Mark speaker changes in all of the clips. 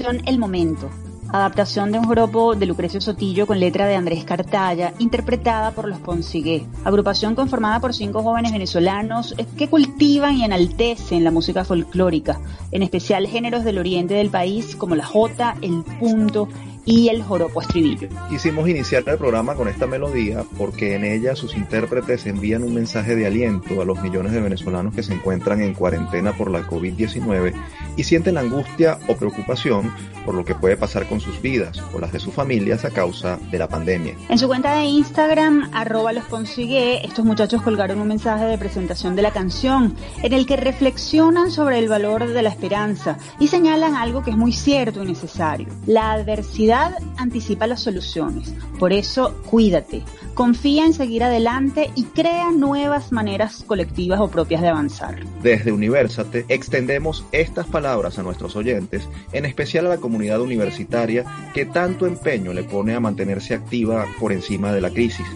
Speaker 1: El Momento, adaptación de un joropo de Lucrecio Sotillo con letra de Andrés Cartaya, interpretada por los Ponsigué, agrupación conformada por cinco jóvenes venezolanos que cultivan y enaltecen la música folclórica, en especial géneros del oriente del país como la jota, el punto, y el joropo estribillo.
Speaker 2: Quisimos iniciar el programa con esta melodía porque en ella sus intérpretes envían un mensaje de aliento a los millones de venezolanos que se encuentran en cuarentena por la COVID-19 y sienten angustia o preocupación por lo que puede pasar con sus vidas o las de sus familias a causa de la pandemia.
Speaker 1: En su cuenta de Instagram, arroba los consigue, estos muchachos colgaron un mensaje de presentación de la canción en el que reflexionan sobre el valor de la esperanza y señalan algo que es muy cierto y necesario. La adversidad anticipa las soluciones, por eso cuídate, confía en seguir adelante y crea nuevas maneras colectivas o propias de avanzar.
Speaker 2: Desde Universate extendemos estas palabras a nuestros oyentes, en especial a la comunidad universitaria que tanto empeño le pone a mantenerse activa por encima de la crisis.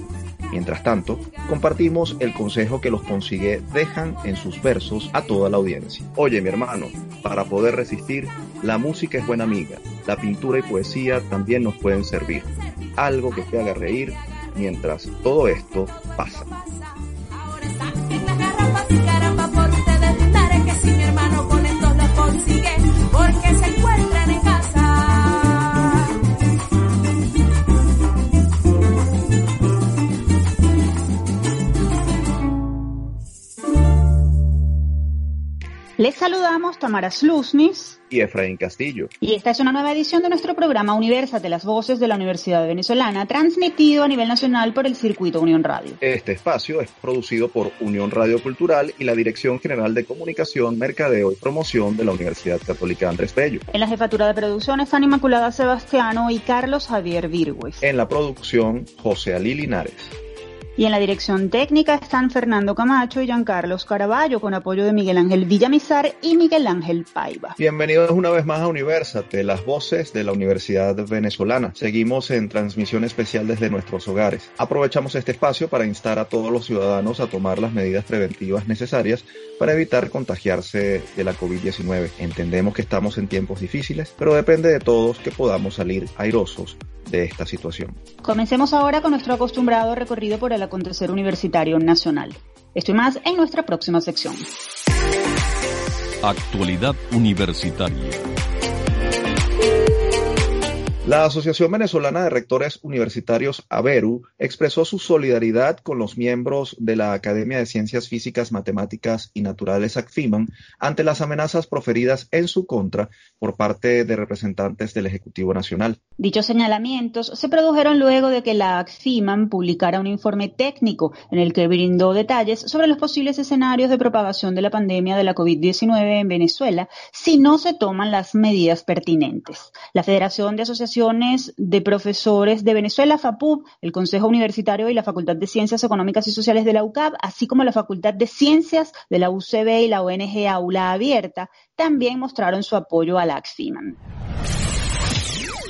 Speaker 2: Mientras tanto, compartimos el consejo que los consigue dejan en sus versos a toda la audiencia. Oye mi hermano, para poder resistir, la música es buena amiga, la pintura y poesía también nos pueden servir. Algo que te haga reír mientras todo esto pasa. porque se encuentran en casa.
Speaker 1: Les saludamos Tamara Slusnis
Speaker 2: y Efraín Castillo.
Speaker 1: Y esta es una nueva edición de nuestro programa de las Voces de la Universidad Venezolana, transmitido a nivel nacional por el Circuito Unión Radio.
Speaker 2: Este espacio es producido por Unión Radio Cultural y la Dirección General de Comunicación, Mercadeo y Promoción de la Universidad Católica Andrés Bello.
Speaker 1: En la jefatura de producción están Inmaculada Sebastiano y Carlos Javier Virgües.
Speaker 2: En la producción, José Ali Linares.
Speaker 1: Y en la dirección técnica están Fernando Camacho y Giancarlos Caraballo, con apoyo de Miguel Ángel Villamizar y Miguel Ángel Paiva.
Speaker 2: Bienvenidos una vez más a Universate, las voces de la Universidad Venezolana. Seguimos en transmisión especial desde nuestros hogares. Aprovechamos este espacio para instar a todos los ciudadanos a tomar las medidas preventivas necesarias para evitar contagiarse de la COVID-19. Entendemos que estamos en tiempos difíciles, pero depende de todos que podamos salir airosos de esta situación.
Speaker 1: Comencemos ahora con nuestro acostumbrado recorrido por el acontecer universitario nacional. Esto y más en nuestra próxima sección.
Speaker 3: Actualidad Universitaria.
Speaker 2: La Asociación Venezolana de Rectores Universitarios, AVERU, expresó su solidaridad con los miembros de la Academia de Ciencias Físicas, Matemáticas y Naturales, ACFIMAN, ante las amenazas proferidas en su contra por parte de representantes del Ejecutivo Nacional.
Speaker 1: Dichos señalamientos se produjeron luego de que la ACFIMAN publicara un informe técnico en el que brindó detalles sobre los posibles escenarios de propagación de la pandemia de la COVID-19 en Venezuela si no se toman las medidas pertinentes. La Federación de Asociaciones de profesores de Venezuela, FAPUB, el Consejo Universitario y la Facultad de Ciencias Económicas y Sociales de la UCAP, así como la Facultad de Ciencias de la UCB y la ONG Aula Abierta, también mostraron su apoyo a la AXFIMAN.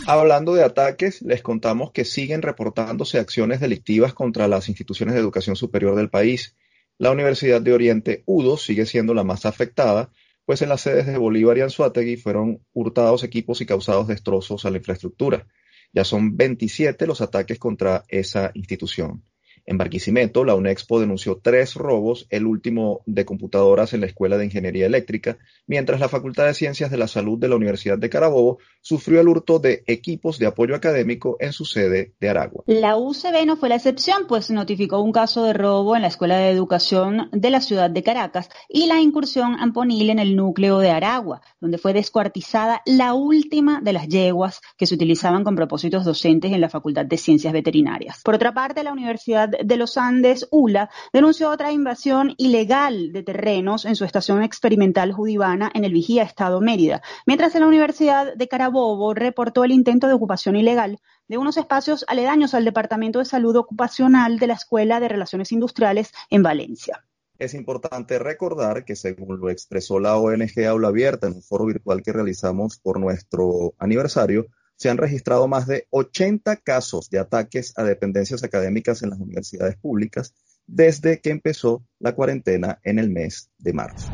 Speaker 2: Hablando de ataques, les contamos que siguen reportándose acciones delictivas contra las instituciones de educación superior del país. La Universidad de Oriente, UDO, sigue siendo la más afectada, pues en las sedes de Bolívar y Anzuategui fueron hurtados equipos y causados destrozos a la infraestructura. Ya son 27 los ataques contra esa institución. En Barquisimeto, la UNEXPO denunció tres robos, el último de computadoras en la Escuela de Ingeniería Eléctrica, mientras la Facultad de Ciencias de la Salud de la Universidad de Carabobo sufrió el hurto de equipos de apoyo académico en su sede de Aragua.
Speaker 1: La UCB no fue la excepción, pues notificó un caso de robo en la Escuela de Educación de la ciudad de Caracas y la incursión amponil en el núcleo de Aragua, donde fue descuartizada la última de las yeguas que se utilizaban con propósitos docentes en la Facultad de Ciencias Veterinarias. Por otra parte, la Universidad de los Andes, ULA, denunció otra invasión ilegal de terrenos en su estación experimental judivana en el Vigía Estado Mérida, mientras en la Universidad de Carabobo reportó el intento de ocupación ilegal de unos espacios aledaños al Departamento de Salud Ocupacional de la Escuela de Relaciones Industriales en Valencia.
Speaker 2: Es importante recordar que según lo expresó la ONG Aula Abierta en un foro virtual que realizamos por nuestro aniversario, se han registrado más de 80 casos de ataques a dependencias académicas en las universidades públicas desde que empezó la cuarentena en el mes de marzo.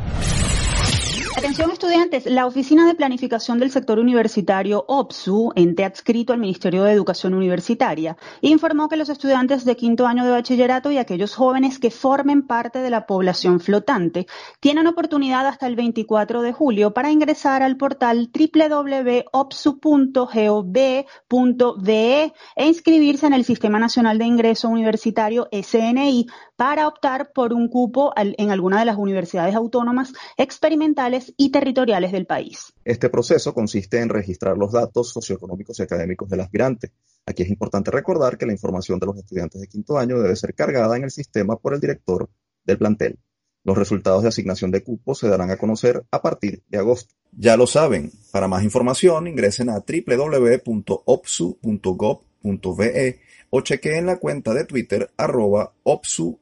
Speaker 1: Atención estudiantes, la Oficina de Planificación del Sector Universitario OPSU, ente adscrito al Ministerio de Educación Universitaria, informó que los estudiantes de quinto año de bachillerato y aquellos jóvenes que formen parte de la población flotante tienen oportunidad hasta el 24 de julio para ingresar al portal www.opsu.gov.be e inscribirse en el Sistema Nacional de Ingreso Universitario SNI para optar por un cupo en alguna de las universidades autónomas experimentales y territoriales del país.
Speaker 2: Este proceso consiste en registrar los datos socioeconómicos y académicos del aspirante. Aquí es importante recordar que la información de los estudiantes de quinto año debe ser cargada en el sistema por el director del plantel. Los resultados de asignación de cupos se darán a conocer a partir de agosto. Ya lo saben, para más información ingresen a www.opsu.gov.be o chequeen la cuenta de Twitter arroba opsuvzla.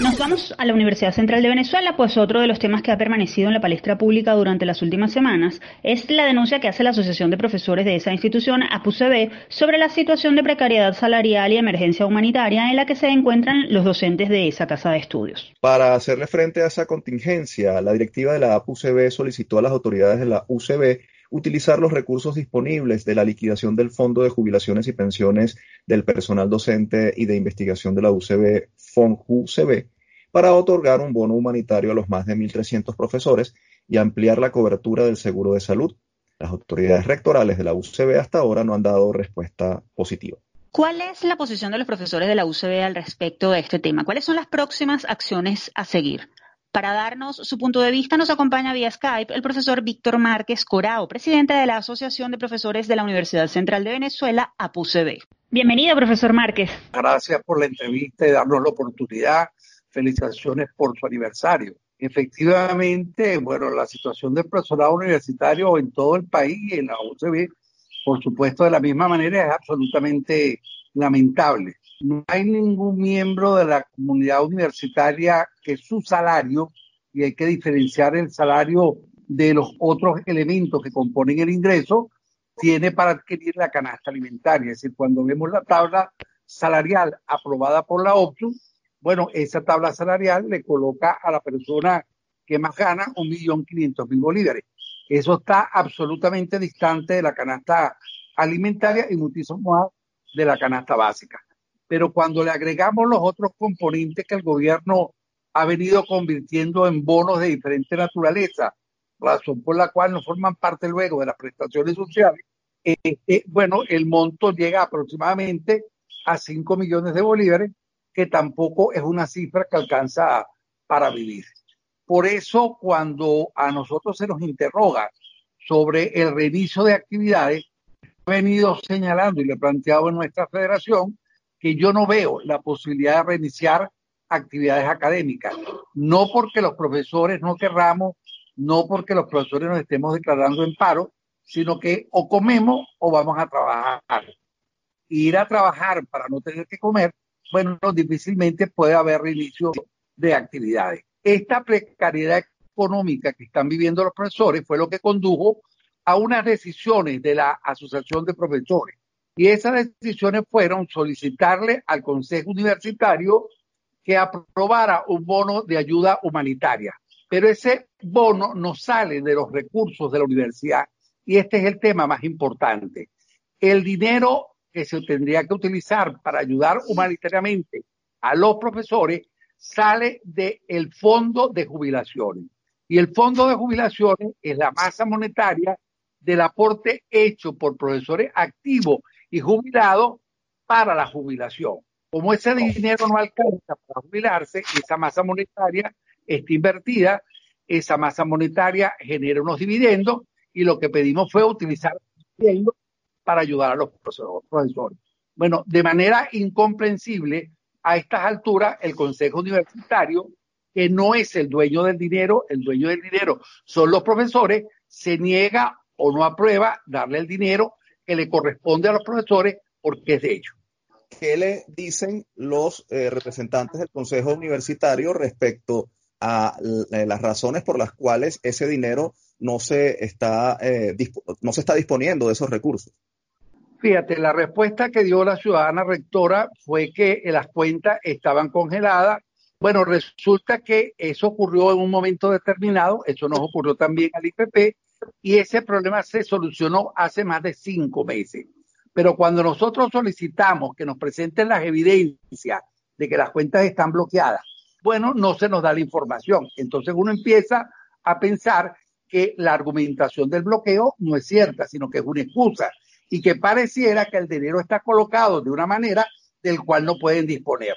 Speaker 1: Nos vamos a la Universidad Central de Venezuela, pues otro de los temas que ha permanecido en la palestra pública durante las últimas semanas es la denuncia que hace la Asociación de Profesores de esa institución, APUCB, sobre la situación de precariedad salarial y emergencia humanitaria en la que se encuentran los docentes de esa casa de estudios.
Speaker 2: Para hacerle frente a esa contingencia, la directiva de la APUCB solicitó a las autoridades de la UCB utilizar los recursos disponibles de la liquidación del Fondo de Jubilaciones y Pensiones del Personal Docente y de Investigación de la UCB, FONJUCB, para otorgar un bono humanitario a los más de 1.300 profesores y ampliar la cobertura del seguro de salud. Las autoridades rectorales de la UCB hasta ahora no han dado respuesta positiva.
Speaker 1: ¿Cuál es la posición de los profesores de la UCB al respecto de este tema? ¿Cuáles son las próximas acciones a seguir? Para darnos su punto de vista nos acompaña vía Skype el profesor Víctor Márquez Corao, presidente de la Asociación de Profesores de la Universidad Central de Venezuela, APUCB. Bienvenido, profesor Márquez.
Speaker 4: Gracias por la entrevista y darnos la oportunidad. Felicitaciones por su aniversario. Efectivamente, bueno, la situación del profesorado universitario en todo el país y en la UCB, por supuesto, de la misma manera es absolutamente lamentable no hay ningún miembro de la comunidad universitaria que su salario, y hay que diferenciar el salario de los otros elementos que componen el ingreso, tiene para adquirir la canasta alimentaria. Es decir, cuando vemos la tabla salarial aprobada por la OPSU, bueno, esa tabla salarial le coloca a la persona que más gana un millón quinientos mil bolívares. Eso está absolutamente distante de la canasta alimentaria y muchísimo más de la canasta básica pero cuando le agregamos los otros componentes que el gobierno ha venido convirtiendo en bonos de diferente naturaleza, razón por la cual no forman parte luego de las prestaciones sociales, eh, eh, bueno, el monto llega aproximadamente a 5 millones de bolívares, que tampoco es una cifra que alcanza para vivir. Por eso, cuando a nosotros se nos interroga sobre el reinicio de actividades, he venido señalando y le he planteado en nuestra federación que yo no veo la posibilidad de reiniciar actividades académicas. No porque los profesores no querramos, no porque los profesores nos estemos declarando en paro, sino que o comemos o vamos a trabajar. Ir a trabajar para no tener que comer, bueno, difícilmente puede haber reinicio de actividades. Esta precariedad económica que están viviendo los profesores fue lo que condujo a unas decisiones de la Asociación de Profesores y esas decisiones fueron solicitarle al Consejo Universitario que aprobara un bono de ayuda humanitaria. Pero ese bono no sale de los recursos de la universidad y este es el tema más importante. El dinero que se tendría que utilizar para ayudar humanitariamente a los profesores sale del fondo de jubilaciones. Y el fondo de jubilaciones es la masa monetaria del aporte hecho por profesores activos y jubilado para la jubilación. Como ese dinero no alcanza para jubilarse, esa masa monetaria está invertida, esa masa monetaria genera unos dividendos y lo que pedimos fue utilizar dividendos para ayudar a los profesores. Bueno, de manera incomprensible, a estas alturas, el Consejo Universitario, que no es el dueño del dinero, el dueño del dinero son los profesores, se niega o no aprueba darle el dinero que le corresponde a los profesores porque es de ellos.
Speaker 2: ¿Qué le dicen los eh, representantes del Consejo Universitario respecto a eh, las razones por las cuales ese dinero no se está, eh, no se está disponiendo de esos recursos?
Speaker 4: Fíjate, la respuesta que dio la ciudadana rectora fue que las cuentas estaban congeladas Bueno, resulta que eso ocurrió en un momento determinado, eso nos ocurrió también al IPP, y ese problema se solucionó hace más de cinco meses. Pero cuando nosotros solicitamos que nos presenten las evidencias de que las cuentas están bloqueadas, bueno, no se nos da la información. Entonces uno empieza a pensar que la argumentación del bloqueo no es cierta, sino que es una excusa y que pareciera que el dinero está colocado de una manera del cual no pueden disponer.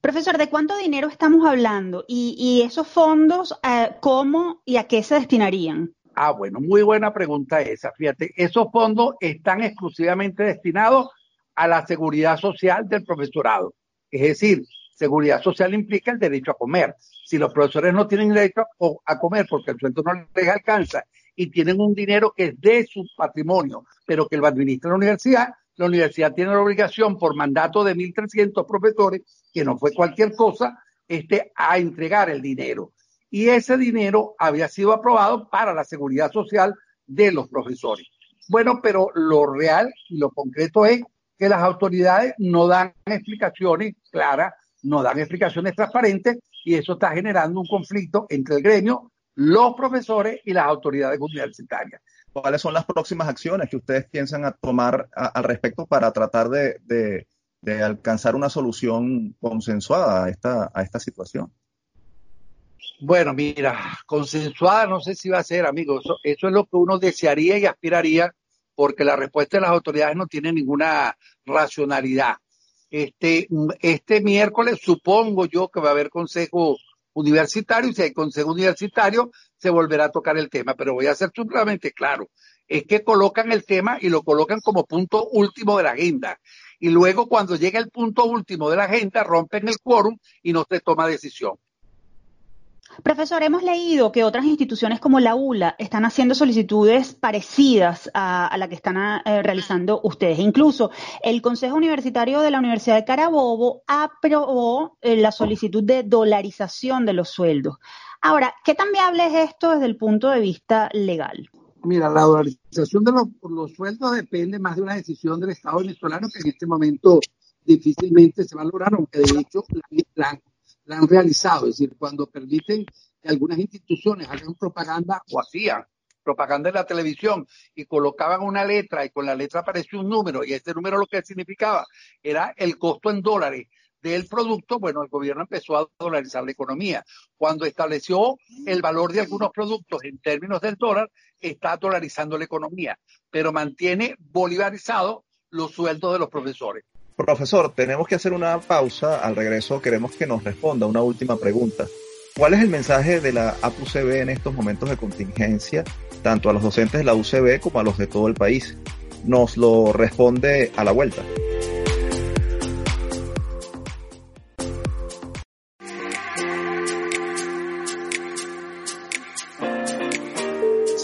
Speaker 1: Profesor, ¿de cuánto dinero estamos hablando? ¿Y, esos fondos, eh, cómo y a qué se destinarían?
Speaker 4: Ah, bueno, muy buena pregunta esa. Fíjate, esos fondos están exclusivamente destinados a la seguridad social del profesorado. Es decir, seguridad social implica el derecho a comer. Si los profesores no tienen derecho a comer porque el sueldo no les alcanza y tienen un dinero que es de su patrimonio, pero que lo administra la universidad, la universidad tiene la obligación por mandato de 1.300 profesores, que no fue cualquier cosa, este, a entregar el dinero. Y ese dinero había sido aprobado para la seguridad social de los profesores. Bueno, pero lo real y lo concreto es que las autoridades no dan explicaciones claras, no dan explicaciones transparentes y eso está generando un conflicto entre el gremio, los profesores y las autoridades universitarias.
Speaker 2: ¿Cuáles son las próximas acciones que ustedes piensan tomar al respecto para tratar de, alcanzar una solución consensuada a esta, situación?
Speaker 4: Bueno, mira, consensuada no sé si va a ser, amigos. Eso, eso, es lo que uno desearía y aspiraría, porque la respuesta de las autoridades no tiene ninguna racionalidad. Este, este miércoles supongo yo que va a haber consejo universitario y si hay consejo universitario se volverá a tocar el tema, pero voy a ser simplemente claro, es que colocan el tema y lo colocan como punto último de la agenda. Y luego cuando llega el punto último de la agenda rompen el quórum y no se toma decisión.
Speaker 1: Profesor, hemos leído que otras instituciones como la ULA están haciendo solicitudes parecidas a, la que están eh, realizando ustedes. Incluso el Consejo Universitario de la Universidad de Carabobo aprobó eh, la solicitud de dolarización de los sueldos. Ahora, ¿qué tan viable es esto desde el punto de vista legal?
Speaker 4: Mira, la dolarización de los, sueldos depende más de una decisión del Estado venezolano que en este momento difícilmente se va a lograr, aunque de hecho la, la han realizado. Es decir, cuando permiten que algunas instituciones hagan propaganda o hacían propaganda en la televisión y colocaban una letra y con la letra apareció un número y este número lo que significaba era el costo en dólares del producto, bueno, el gobierno empezó a dolarizar la economía. Cuando estableció el valor de algunos productos en términos del dólar, está dolarizando la economía, pero mantiene bolivarizado los sueldos de los profesores.
Speaker 2: Profesor, tenemos que hacer una pausa. Al regreso queremos que nos responda una última pregunta. ¿Cuál es el mensaje de la APUCB en estos momentos de contingencia, tanto a los docentes de la UCB como a los de todo el país? Nos lo responde a la vuelta.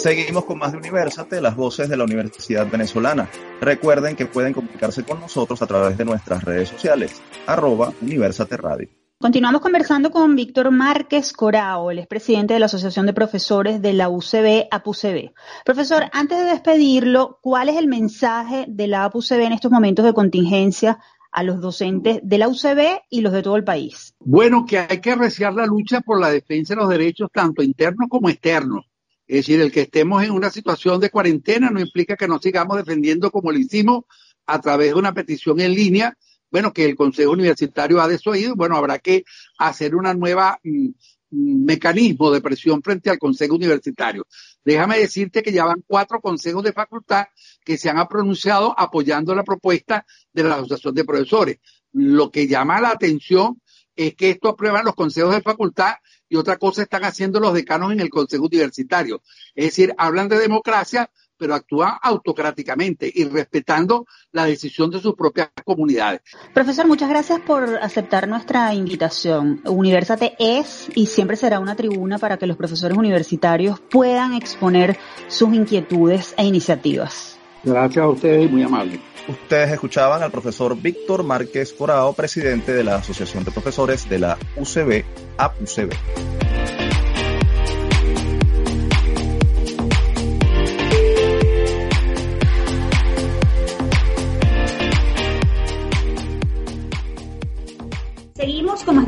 Speaker 2: Seguimos con más de Universate, las voces de la Universidad Venezolana. Recuerden que pueden comunicarse con nosotros a través de nuestras redes sociales, arroba Universate Radio.
Speaker 1: Continuamos conversando con Víctor Márquez Corao, el expresidente de la Asociación de Profesores de la UCB, APUCB. Profesor, antes de despedirlo, ¿cuál es el mensaje de la APUCB en estos momentos de contingencia a los docentes de la UCB y los de todo el país?
Speaker 4: Bueno, que hay que apreciar la lucha por la defensa de los derechos tanto internos como externos es decir, el que estemos en una situación de cuarentena no implica que nos sigamos defendiendo como lo hicimos a través de una petición en línea, bueno, que el Consejo Universitario ha desoído, bueno, habrá que hacer una nueva mm, mm, mecanismo de presión frente al Consejo Universitario. Déjame decirte que ya van cuatro consejos de facultad que se han pronunciado apoyando la propuesta de la Asociación de Profesores. Lo que llama la atención es que esto aprueban los consejos de facultad y otra cosa están haciendo los decanos en el Consejo Universitario. Es decir, hablan de democracia, pero actúan autocráticamente y respetando la decisión de sus propias comunidades.
Speaker 1: Profesor, muchas gracias por aceptar nuestra invitación. Universate es y siempre será una tribuna para que los profesores universitarios puedan exponer sus inquietudes e iniciativas.
Speaker 4: Gracias a ustedes, muy amable.
Speaker 2: Ustedes escuchaban al profesor Víctor Márquez Corao, presidente de la Asociación de Profesores de la UCB, APUCB.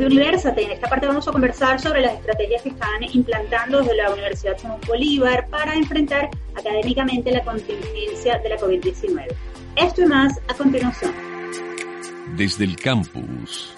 Speaker 1: De Universate. En esta parte vamos a conversar sobre las estrategias que están implantando desde la Universidad Simón Bolívar para enfrentar académicamente la contingencia de la COVID-19. Esto y más a continuación.
Speaker 3: Desde el campus.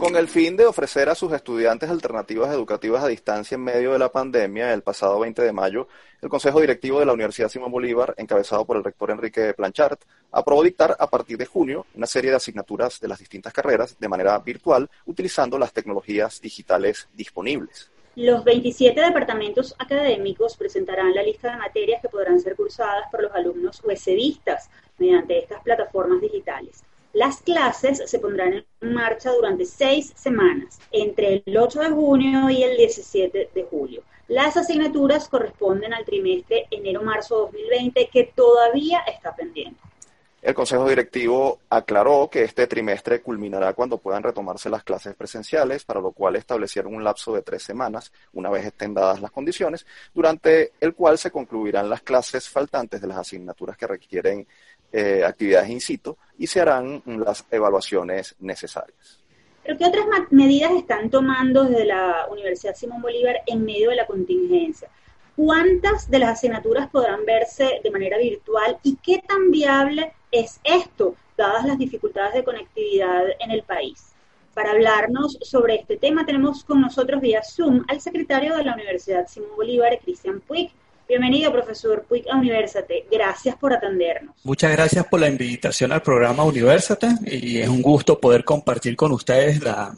Speaker 2: Con el fin de ofrecer a sus estudiantes alternativas educativas a distancia en medio de la pandemia, el pasado 20 de mayo, el Consejo Directivo de la Universidad Simón Bolívar, encabezado por el rector Enrique Planchart, aprobó dictar a partir de junio una serie de asignaturas de las distintas carreras de manera virtual, utilizando las tecnologías digitales disponibles.
Speaker 1: Los 27 departamentos académicos presentarán la lista de materias que podrán ser cursadas por los alumnos USBistas mediante estas plataformas digitales. Las clases se pondrán en marcha durante seis semanas, entre el 8 de junio y el 17 de julio. Las asignaturas corresponden al trimestre enero-marzo 2020 que todavía está pendiente.
Speaker 2: El Consejo Directivo aclaró que este trimestre culminará cuando puedan retomarse las clases presenciales, para lo cual establecieron un lapso de tres semanas, una vez estén dadas las condiciones, durante el cual se concluirán las clases faltantes de las asignaturas que requieren eh, actividades in situ y se harán las evaluaciones necesarias.
Speaker 1: ¿Pero qué otras medidas están tomando desde la Universidad Simón Bolívar en medio de la contingencia? ¿Cuántas de las asignaturas podrán verse de manera virtual y qué tan viable es esto, dadas las dificultades de conectividad en el país? Para hablarnos sobre este tema tenemos con nosotros vía Zoom al secretario de la Universidad Simón Bolívar, Cristian Puig. Bienvenido, profesor Puig a Universate. Gracias por atendernos.
Speaker 5: Muchas gracias por la invitación al programa Universate y es un gusto poder compartir con ustedes la,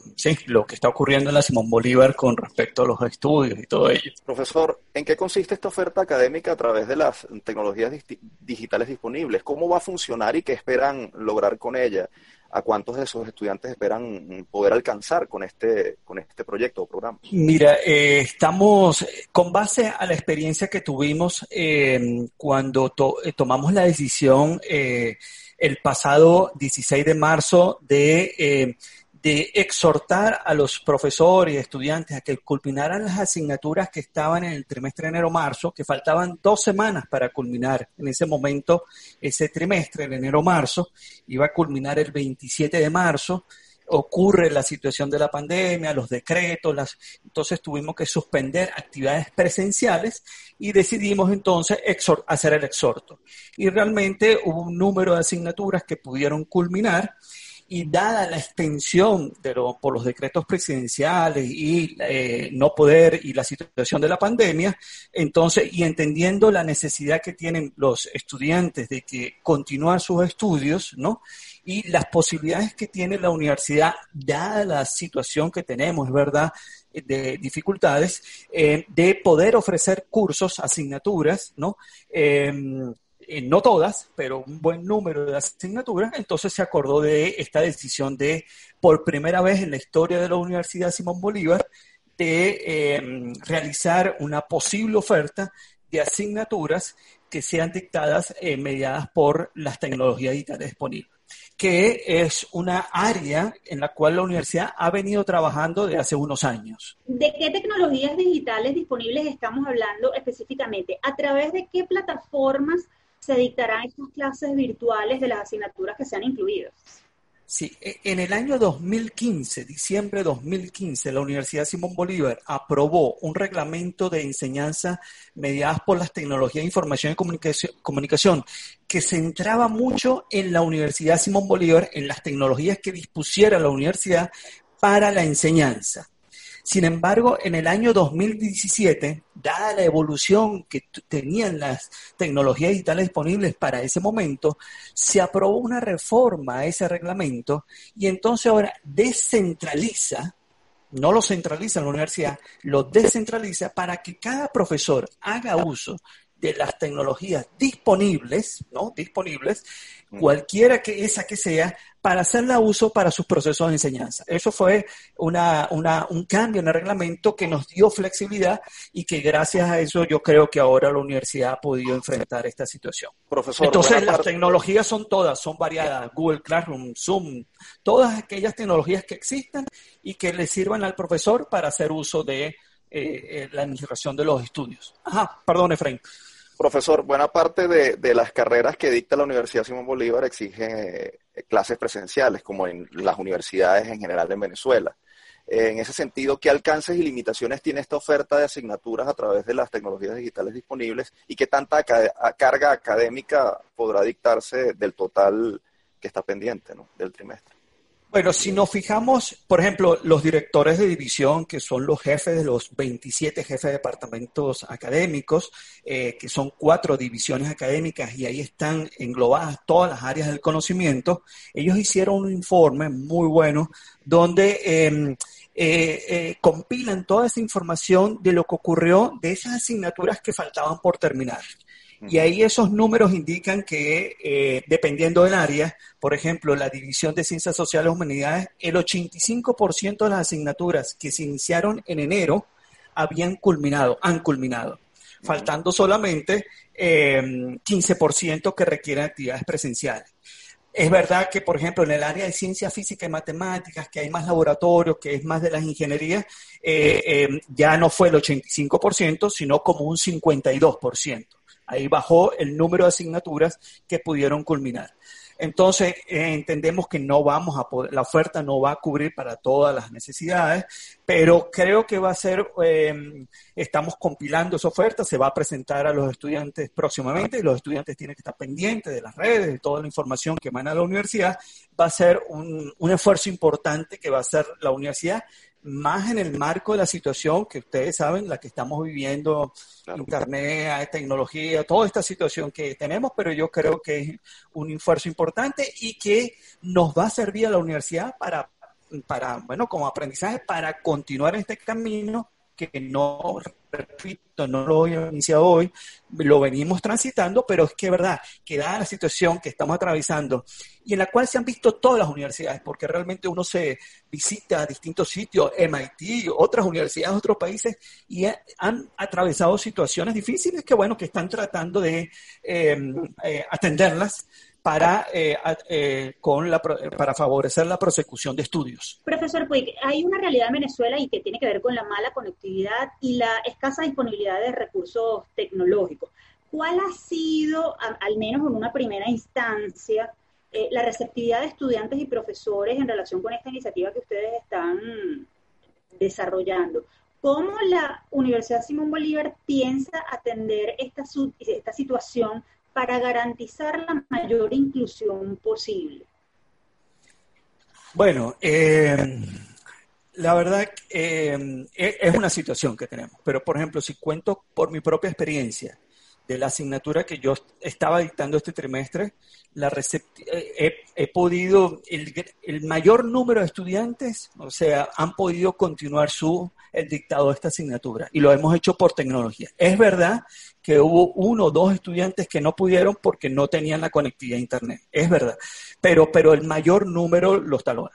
Speaker 5: lo que está ocurriendo en la Simón Bolívar con respecto a los estudios y todo ello.
Speaker 2: Profesor, ¿en qué consiste esta oferta académica a través de las tecnologías digitales disponibles? ¿Cómo va a funcionar y qué esperan lograr con ella? A cuántos de esos estudiantes esperan poder alcanzar con este, con este proyecto o programa?
Speaker 5: Mira, eh, estamos con base a la experiencia que tuvimos eh, cuando eh, tomamos la decisión el pasado 16 de marzo de de exhortar a los profesores y estudiantes a que culminaran las asignaturas que estaban en el trimestre enero-marzo, que faltaban dos semanas para culminar en ese momento ese trimestre, el enero-marzo, iba a culminar el 27 de marzo, ocurre la situación de la pandemia, los decretos, las, entonces tuvimos que suspender actividades presenciales y decidimos entonces hacer el exhorto. Y realmente hubo un número de asignaturas que pudieron culminar y dada la extensión de lo, por los decretos presidenciales y eh, no poder y la situación de la pandemia, entonces, y entendiendo la necesidad que tienen los estudiantes de que continuar sus estudios, ¿no? Y las posibilidades que tiene la universidad, dada la situación que tenemos, verdad, de dificultades, eh, de poder ofrecer cursos, asignaturas, ¿no? Eh, eh, no todas, pero un buen número de asignaturas, entonces se acordó de esta decisión de, por primera vez en la historia de la Universidad Simón Bolívar, de em, realizar una posible oferta de asignaturas que sean dictadas, eh, mediadas por las tecnologías digitales disponibles que es una área en la cual la universidad ha venido trabajando desde hace unos años.
Speaker 1: ¿De qué tecnologías digitales disponibles estamos hablando específicamente? ¿A través de qué plataformas se dictarán estas clases virtuales de las asignaturas que sean incluidas.
Speaker 5: Sí, e, en el año 2015, diciembre de 2015, la Universidad Simón Bolívar aprobó un reglamento de enseñanza mediadas por las tecnologías de información y comunicación que centraba mucho en la Universidad Simón Bolívar, en las tecnologías que dispusiera la universidad para la enseñanza. Sin embargo, en el año 2017, dada la evolución que tenían las tecnologías digitales disponibles para ese momento, se aprobó una reforma a ese reglamento y entonces ahora descentraliza, no lo centraliza en la universidad, lo descentraliza para que cada profesor haga uso de las tecnologías disponibles, ¿no? Disponibles, cualquiera que esa que sea, para hacerla uso para sus procesos de enseñanza. Eso fue una, un cambio en el reglamento que nos dio flexibilidad y que gracias a eso yo creo que ahora la universidad ha podido enfrentar esta situación. Profesor, Entonces las tecnologías son todas, son variadas, Google Classroom, Zoom, todas aquellas tecnologías que existan y que le sirvan al profesor para hacer uso de eh, eh, la administración de los estudios. Ajá, perdón, Efraín.
Speaker 2: Profesor, buena parte de, las carreras que dicta la Universidad Simón Bolívar exige eh, clases presenciales, como en las universidades en general en Venezuela. en ese sentido, ¿qué alcances y limitaciones tiene esta oferta de asignaturas a través de las tecnologías digitales disponibles y qué tanta carga académica podrá dictarse del total que está pendiente del trimestre?
Speaker 5: Bueno, si nos fijamos, por ejemplo, los directores de división, que son los jefes de los 27 jefes de departamentos académicos, eh, que son cuatro divisiones académicas y ahí están englobadas todas las áreas del conocimiento, ellos hicieron un informe muy bueno donde em, eh, eh, compilan toda esa información de lo que ocurrió de esas asignaturas que faltaban por terminar. Y ahí esos números indican que, eh, dependiendo del área, por ejemplo, la División de Ciencias Sociales y Humanidades, el 85% de las asignaturas que se iniciaron en enero habían culminado, han culminado, faltando solamente 15% eh, que requieren actividades presenciales. Es verdad que, por ejemplo, en el área de ciencia física y matemáticas, que hay más laboratorios, que es más de las ingenierías, eh, ya no fue el 85%, sino como un 52%. Ahí bajó el número de asignaturas que pudieron culminar. Entonces, eh, entendemos que no vamos a poder, la oferta no va a cubrir para todas las necesidades, pero creo que va a ser, em, estamos compilando esa oferta, se va a presentar a los estudiantes próximamente, y los estudiantes tienen que estar pendientes de las redes, de toda la información que emana la universidad. Va a ser un, un esfuerzo importante que va a hacer la universidad más en el marco de la situación que ustedes saben, la que estamos viviendo, internet, tecnología, toda esta situación que tenemos, pero yo creo que es un esfuerzo importante y que nos va a servir a la universidad para, para bueno, como aprendizaje, para continuar este camino que no, repito, no lo he iniciado hoy, lo venimos transitando, pero es que es verdad, que dada la situación que estamos atravesando y en la cual se han visto todas las universidades, porque realmente uno se visita a distintos sitios, MIT, otras universidades, otros países, y han atravesado situaciones difíciles que, bueno, que están tratando de eh, eh, atenderlas para, eh, eh, con la, para favorecer la prosecución de estudios.
Speaker 1: Profesor Puig, hay una realidad en Venezuela y que tiene que ver con la mala conectividad y la escasa disponibilidad de recursos tecnológicos. ¿Cuál ha sido, al menos en una primera instancia, eh, la receptividad de estudiantes y profesores en relación con esta iniciativa que ustedes están desarrollando? ¿Cómo la Universidad Simón Bolívar piensa atender esta, esta situación para garantizar la mayor inclusión posible?
Speaker 5: Bueno, eh, la verdad eh, es una situación que tenemos, pero por ejemplo, si cuento por mi propia experiencia de la asignatura que yo estaba dictando este trimestre, la he, he, podido, el, mayor número de estudiantes, o sea, han podido continuar su, el dictado de esta asignatura y lo hemos hecho por tecnología. Es verdad que hubo uno o dos estudiantes que no pudieron porque no tenían la conectividad a Internet. Es verdad. Pero, pero el mayor número los talona.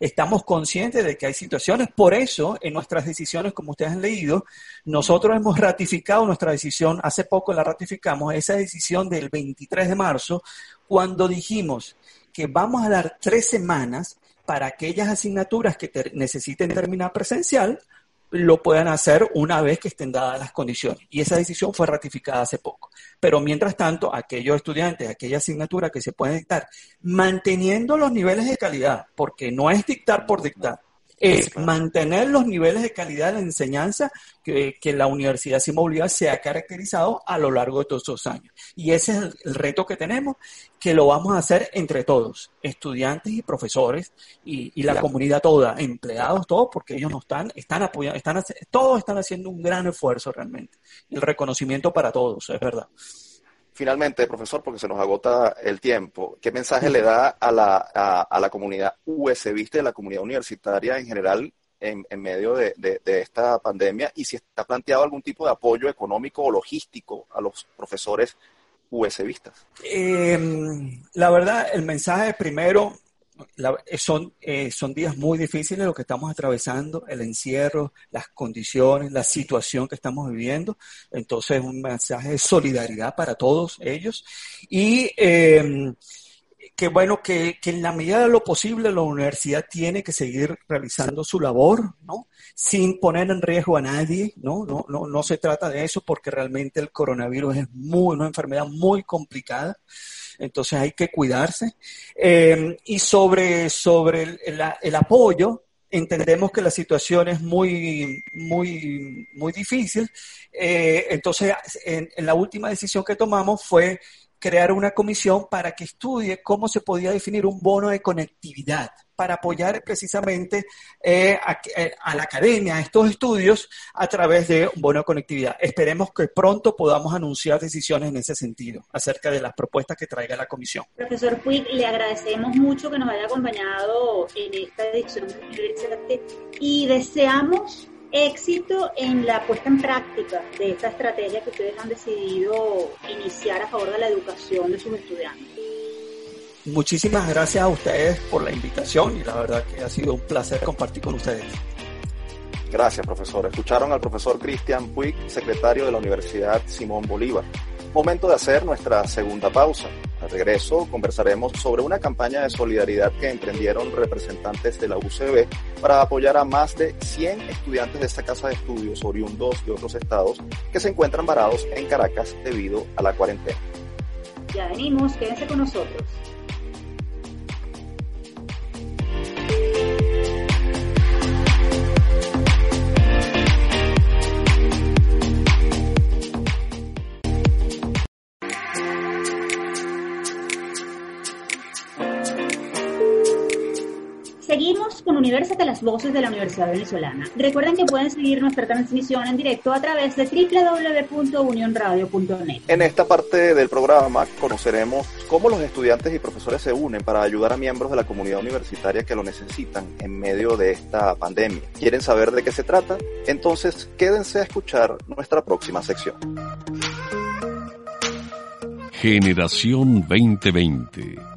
Speaker 5: Estamos conscientes de que hay situaciones, por eso en nuestras decisiones, como ustedes han leído, nosotros hemos ratificado nuestra decisión, hace poco la ratificamos, esa decisión del 23 de marzo, cuando dijimos que vamos a dar tres semanas para aquellas asignaturas que necesiten terminar presencial, lo puedan hacer una vez que estén dadas las condiciones. Y esa decisión fue ratificada hace poco. Pero mientras tanto, aquellos estudiantes, aquella asignatura que se pueden dictar, manteniendo los niveles de calidad, porque no es dictar por dictar, es mantener los niveles de calidad de la enseñanza que, la Universidad Simón Bolívar se ha caracterizado a lo largo de todos estos años. Y ese es el, reto que tenemos, que lo vamos a hacer entre todos, estudiantes y profesores y, la comunidad toda, empleados todos, porque ellos nos están, están apoyando, están, todos están haciendo un gran esfuerzo realmente. El reconocimiento para todos, es verdad.
Speaker 2: Finalmente, profesor, porque se nos agota el tiempo, ¿qué mensaje le da a la, a, la comunidad USBista y a la comunidad universitaria en general en, medio de, esta pandemia y si está planteado algún tipo de apoyo económico o logístico a los profesores USBistas?
Speaker 5: Eh, la verdad, el mensaje primero son, eh, son días muy difíciles lo que estamos atravesando, el encierro, las condiciones, la situación que estamos viviendo. Entonces, un mensaje de solidaridad para todos ellos. Y eh, que bueno, que, que, en la medida de lo posible la universidad tiene que seguir realizando su labor, ¿no? Sin poner en riesgo a nadie, ¿no? No, no, no se trata de eso porque realmente el coronavirus es muy, una enfermedad muy complicada. Entonces hay que cuidarse. Eh, y sobre, sobre el, el, el apoyo, entendemos que la situación es muy, muy, muy difícil. Eh, entonces, en, en, la última decisión que tomamos fue crear una comisión para que estudie cómo se podía definir un bono de conectividad para apoyar precisamente eh, a, eh, a, la academia, a estos estudios, a través de un bono de conectividad. Esperemos que pronto podamos anunciar decisiones en ese sentido, acerca de las propuestas que traiga la comisión.
Speaker 1: Profesor Puig, le agradecemos mucho que nos haya acompañado en esta edición y deseamos éxito en la puesta en práctica de esta estrategia que ustedes han decidido iniciar a favor de la educación de sus estudiantes.
Speaker 5: Muchísimas gracias a ustedes por la invitación y la verdad que ha sido un placer compartir con ustedes.
Speaker 2: Gracias, profesor. Escucharon al profesor Cristian Puig, secretario de la Universidad Simón Bolívar. Momento de hacer nuestra segunda pausa. Al regreso conversaremos sobre una campaña de solidaridad que emprendieron representantes de la UCB para apoyar a más de 100 estudiantes de esta casa de estudios oriundos de otros estados que se encuentran varados en Caracas debido a la cuarentena.
Speaker 1: Ya venimos, quédense con nosotros. Con Universate, las voces de la Universidad Venezolana. Recuerden que pueden seguir nuestra transmisión en directo a través de www.unionradio.net.
Speaker 2: En esta parte del programa conoceremos cómo los estudiantes y profesores se unen para ayudar a miembros de la comunidad universitaria que lo necesitan en medio de esta pandemia. ¿Quieren saber de qué se trata? Entonces quédense a escuchar nuestra próxima sección.
Speaker 3: Generación 2020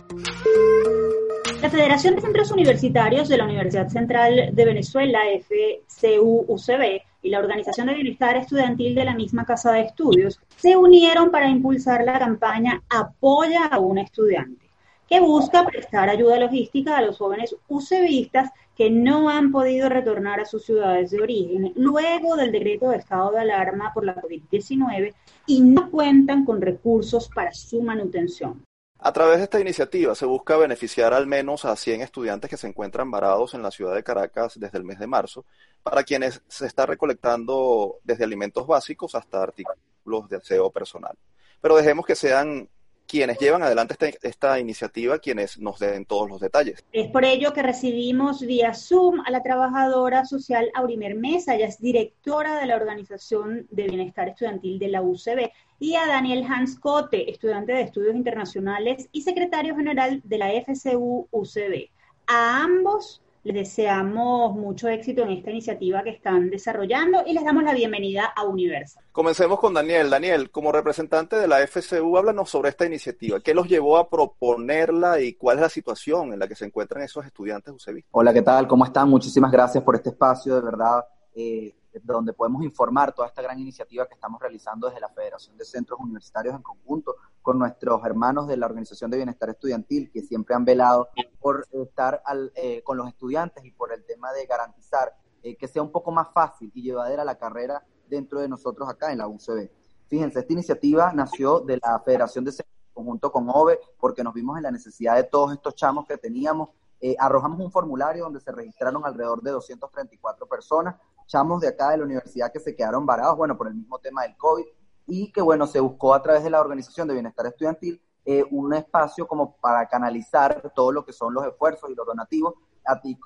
Speaker 1: la Federación de Centros Universitarios de la Universidad Central de Venezuela, FCU-UCB, y la Organización de Bienestar Estudiantil de la misma Casa de Estudios se unieron para impulsar la campaña Apoya a un estudiante, que busca prestar ayuda logística a los jóvenes UCBistas que no han podido retornar a sus ciudades de origen luego del decreto de estado de alarma por la COVID-19 y no cuentan con recursos para su manutención.
Speaker 2: A través de esta iniciativa se busca beneficiar al menos a 100 estudiantes que se encuentran varados en la ciudad de Caracas desde el mes de marzo, para quienes se está recolectando desde alimentos básicos hasta artículos de aseo personal. Pero dejemos que sean quienes llevan adelante esta, esta, iniciativa, quienes nos den todos los detalles.
Speaker 1: Es por ello que recibimos vía Zoom a la trabajadora social Aurimer Mesa, ella es directora de la Organización de Bienestar Estudiantil de la UCB, y a Daniel Hans Cote, estudiante de Estudios Internacionales y secretario general de la FCU-UCB. A ambos les deseamos mucho éxito en esta iniciativa que están desarrollando y les damos la bienvenida a Universal.
Speaker 2: Comencemos con Daniel. Daniel, como representante de la FCU, háblanos sobre esta iniciativa. ¿Qué los llevó a proponerla y cuál es la situación en la que se encuentran esos estudiantes UCB?
Speaker 6: Hola, ¿qué tal? ¿Cómo están? Muchísimas gracias por este espacio, de verdad. Eh, donde podemos informar toda esta gran iniciativa que estamos realizando desde la Federación de Centros Universitarios en conjunto con nuestros hermanos de la Organización de Bienestar Estudiantil, que siempre han velado por estar al, eh, con los estudiantes y por el tema de garantizar eh, que sea un poco más fácil y llevadera la carrera dentro de nosotros acá en la UCB. Fíjense, esta iniciativa nació de la Federación de Centros conjunto con OVE, porque nos vimos en la necesidad de todos estos chamos que teníamos. Eh, arrojamos un formulario donde se registraron alrededor de 234 personas, chamos de acá de la universidad que se quedaron varados, bueno, por el mismo tema del COVID, y que, bueno, se buscó a través de la Organización de Bienestar Estudiantil eh, un espacio como para canalizar todo lo que son los esfuerzos y los donativos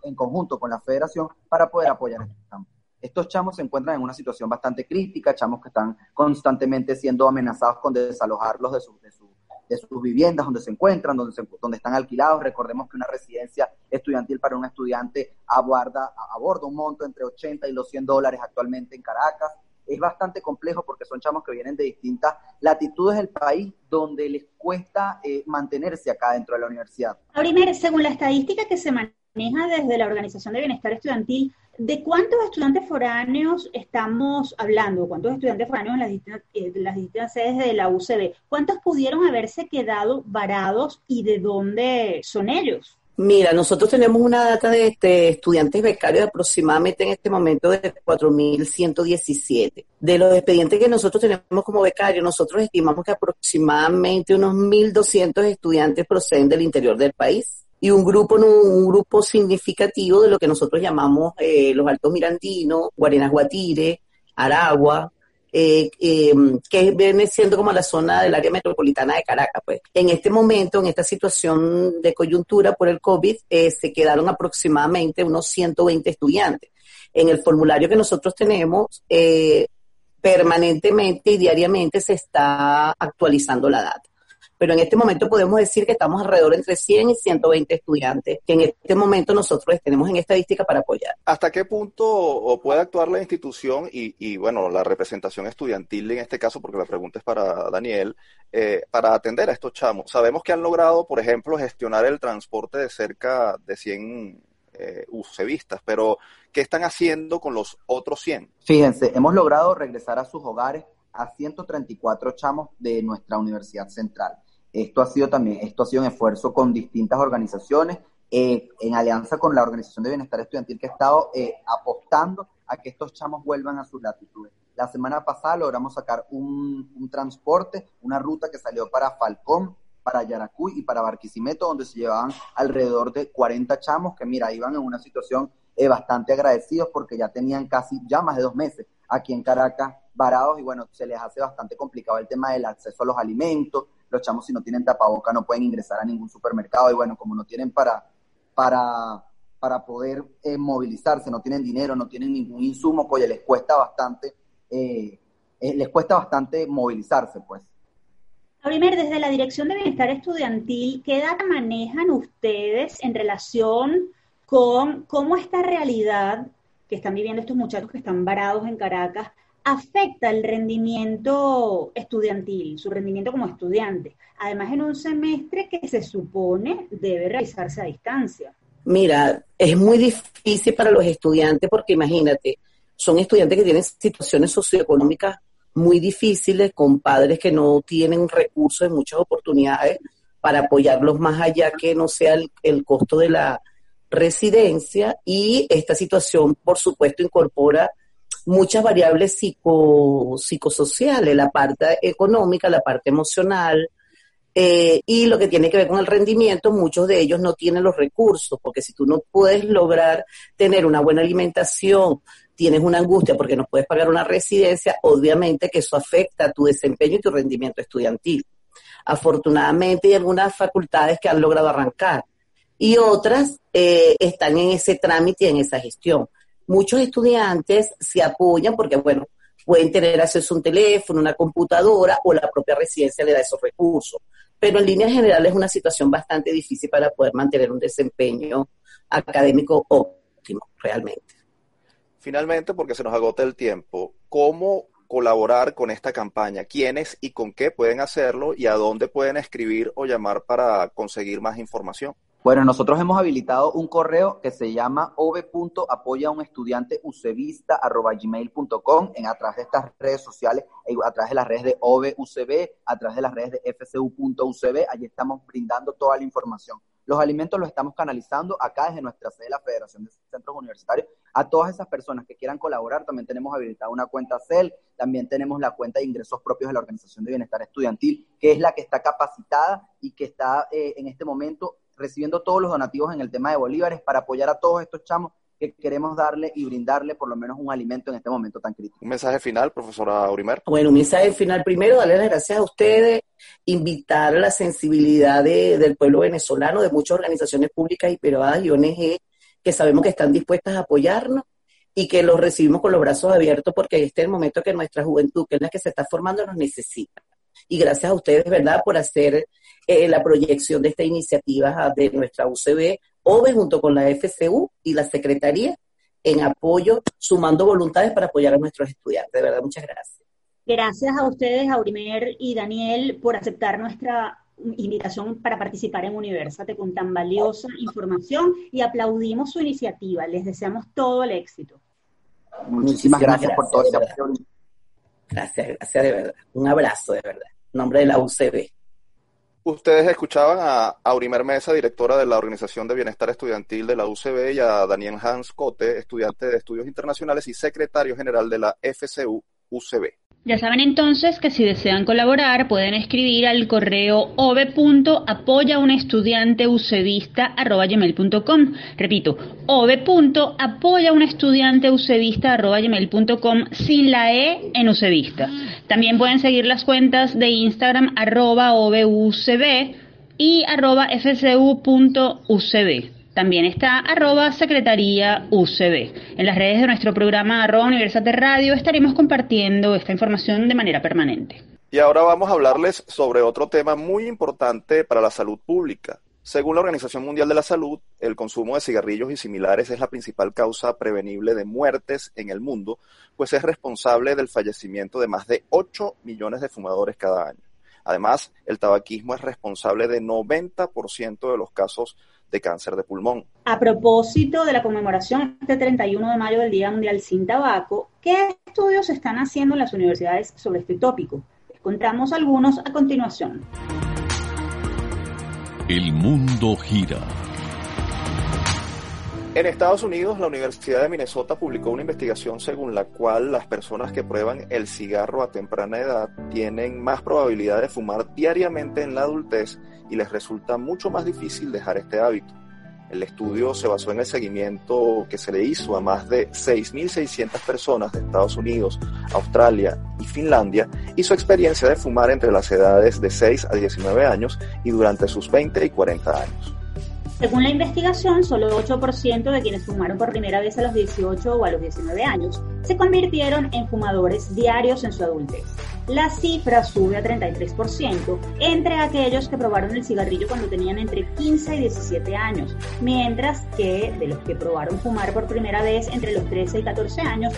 Speaker 6: en conjunto con la federación para poder apoyar estos chamos. Estos chamos se encuentran en una situación bastante crítica, chamos que están constantemente siendo amenazados con desalojarlos de, su, de, su, de sus viviendas donde se encuentran, donde, se, donde están alquilados. Recordemos que una residencia estudiantil para un estudiante aborda, aborda un monto entre 80 y los 100 dólares actualmente en Caracas es bastante complejo porque son chamos que vienen de distintas latitudes del país donde les cuesta eh, mantenerse acá dentro de la universidad.
Speaker 1: Primer, según la estadística que se maneja desde la Organización de Bienestar Estudiantil, ¿De cuántos estudiantes foráneos estamos hablando? ¿Cuántos estudiantes foráneos en las distintas, eh, las distintas sedes de la UCB? ¿Cuántos pudieron haberse quedado varados y de dónde son ellos?
Speaker 7: Mira, nosotros tenemos una data de este, estudiantes becarios aproximadamente en este momento de 4.117. De los expedientes que nosotros tenemos como becarios, nosotros estimamos que aproximadamente unos 1.200 estudiantes proceden del interior del país y un grupo, un grupo significativo de lo que nosotros llamamos eh, los Altos Mirandinos, Guarenas Guatire, Aragua, eh, em, que viene siendo como la zona del área metropolitana de Caracas. Pues. En este momento, en esta situación de coyuntura por el COVID, eh, se quedaron aproximadamente unos 120 estudiantes. En el formulario que nosotros tenemos, permanentemente y diariamente se está actualizando la data pero en este momento podemos decir que estamos alrededor entre 100 y 120 estudiantes que en este momento nosotros tenemos en estadística para apoyar.
Speaker 2: ¿Hasta qué punto puede actuar la institución y, bueno, la representación estudiantil en este caso, porque la pregunta es para Daniel, eh, para atender a estos chamos? Sabemos que han logrado, por ejemplo, gestionar el transporte de cerca de 100 eh, usevistas, pero ¿qué están haciendo con los otros 100?
Speaker 6: Fíjense, hemos logrado regresar a sus hogares a 134 chamos de nuestra Universidad Central. Esto ha sido también, esto ha sido un esfuerzo con distintas organizaciones, eh, en alianza con la Organización de Bienestar Estudiantil que ha estado eh, apostando a que estos chamos vuelvan a sus latitudes. La semana pasada logramos sacar un, transporte, una ruta que salió para Falcón, para Yaracuy y para Barquisimeto, donde se llevaban alrededor de 40 chamos que, mira, iban en una situación eh, bastante agradecidos porque ya tenían casi, ya más de dos meses aquí en Caracas varados y bueno, se les hace bastante complicado el tema del acceso a los alimentos, los chamos si no tienen tapaboca no pueden ingresar a ningún supermercado y bueno, como no tienen para, para, para poder eh, movilizarse, no tienen dinero, no tienen ningún insumo, pues les cuesta bastante, eh, eh, les cuesta bastante movilizarse pues.
Speaker 1: Primer, desde la Dirección de Bienestar Estudiantil, ¿qué data manejan ustedes en relación con cómo esta realidad que están viviendo estos muchachos que están varados en Caracas afecta el rendimiento estudiantil, su rendimiento como estudiante. Además, en un semestre que se supone debe realizarse a distancia.
Speaker 7: Mira, es muy difícil para los estudiantes porque imagínate, son estudiantes que tienen situaciones socioeconómicas muy difíciles, con padres que no tienen recursos en muchas oportunidades para apoyarlos más allá que no sea el, el costo de la residencia y esta situación, por supuesto, incorpora muchas variables psico, psicosociales, la parte económica, la parte emocional, eh, y lo que tiene que ver con el rendimiento, muchos de ellos no tienen los recursos, porque si tú no puedes lograr tener una buena alimentación, tienes una angustia porque no puedes pagar una residencia, obviamente que eso afecta a tu desempeño y tu rendimiento estudiantil. Afortunadamente hay algunas facultades que han logrado arrancar y otras eh, están en ese trámite y en esa gestión muchos estudiantes se apoyan porque, bueno, pueden tener acceso a un teléfono, una computadora o la propia residencia le da esos recursos. Pero en línea general es una situación bastante difícil para poder mantener un desempeño académico óptimo, realmente.
Speaker 2: Finalmente, porque se nos agota el tiempo, ¿cómo colaborar con esta campaña? ¿Quiénes y con qué pueden hacerlo y a dónde pueden escribir o llamar para conseguir más información?
Speaker 6: Bueno, nosotros hemos habilitado un correo que se llama ove.apoya a un estudiante gmail.com en a través de estas redes sociales, eh, a través de las redes de OVE UCB, a través de las redes de fcu.ucb, allí estamos brindando toda la información. Los alimentos los estamos canalizando acá desde nuestra sede de la Federación de Centros Universitarios. A todas esas personas que quieran colaborar, también tenemos habilitada una cuenta CEL, también tenemos la cuenta de ingresos propios de la Organización de Bienestar Estudiantil, que es la que está capacitada y que está eh, en este momento recibiendo todos los donativos en el tema de bolívares para apoyar a todos estos chamos que queremos darle y brindarle por lo menos un alimento en este momento tan crítico.
Speaker 2: Un mensaje final, profesora Urimer.
Speaker 7: Bueno, un mensaje final primero, darle las gracias a ustedes, invitar a la sensibilidad del pueblo venezolano, de muchas organizaciones públicas y privadas y ONG que sabemos que están dispuestas a apoyarnos y que los recibimos con los brazos abiertos porque este es el momento que nuestra juventud, que es la que se está formando, nos necesita. Y gracias a ustedes, ¿verdad?, por hacer eh, la proyección de esta iniciativa de nuestra UCB, OVE junto con la FCU y la Secretaría en apoyo, sumando voluntades para apoyar a nuestros estudiantes. De verdad, muchas gracias.
Speaker 1: Gracias a ustedes, Aurimer y Daniel, por aceptar nuestra invitación para participar en Universate con tan valiosa información y aplaudimos su iniciativa. Les deseamos todo el éxito.
Speaker 6: Muchísimas gracias, por todo ese apoyo.
Speaker 7: Gracias, gracias de verdad. Un abrazo de verdad. Nombre de la UCB.
Speaker 2: Ustedes escuchaban a Aurimer Mesa, directora de la Organización de Bienestar Estudiantil de la UCB, y a Daniel Hans Cote, estudiante de Estudios Internacionales y secretario general de la FCU UCB.
Speaker 1: Ya saben entonces que si desean colaborar pueden escribir al correo ove.apoyaunestudianteucebista.com. Repito, ove.apoyaunestudianteucebista.com sin la E en Ucebista. También pueden seguir las cuentas de Instagram arroba ovucb y arroba fcu.ucb. También está arroba Secretaría UCB. En las redes de nuestro programa arroba Universidad de Radio estaremos compartiendo esta información de manera permanente.
Speaker 2: Y ahora vamos a hablarles sobre otro tema muy importante para la salud pública. Según la Organización Mundial de la Salud, el consumo de cigarrillos y similares es la principal causa prevenible de muertes en el mundo, pues es responsable del fallecimiento de más de 8 millones de fumadores cada año. Además, el tabaquismo es responsable de 90% de los casos de cáncer de pulmón.
Speaker 1: A propósito de la conmemoración este 31 de mayo del Día Mundial sin Tabaco, ¿qué estudios se están haciendo en las universidades sobre este tópico? Les contamos algunos a continuación.
Speaker 3: El mundo gira.
Speaker 2: En Estados Unidos, la Universidad de Minnesota publicó una investigación según la cual las personas que prueban el cigarro a temprana edad tienen más probabilidad de fumar diariamente en la adultez y les resulta mucho más difícil dejar este hábito. El estudio se basó en el seguimiento que se le hizo a más de 6.600 personas de Estados Unidos, Australia y Finlandia y su experiencia de fumar entre las edades de 6 a 19 años y durante sus 20 y 40 años.
Speaker 1: Según la investigación, solo 8% de quienes fumaron por primera vez a los 18 o a los 19 años se convirtieron en fumadores diarios en su adultez. La cifra sube a 33% entre aquellos que probaron el cigarrillo cuando tenían entre 15 y 17 años, mientras que de los que probaron fumar por primera vez entre los 13 y 14 años,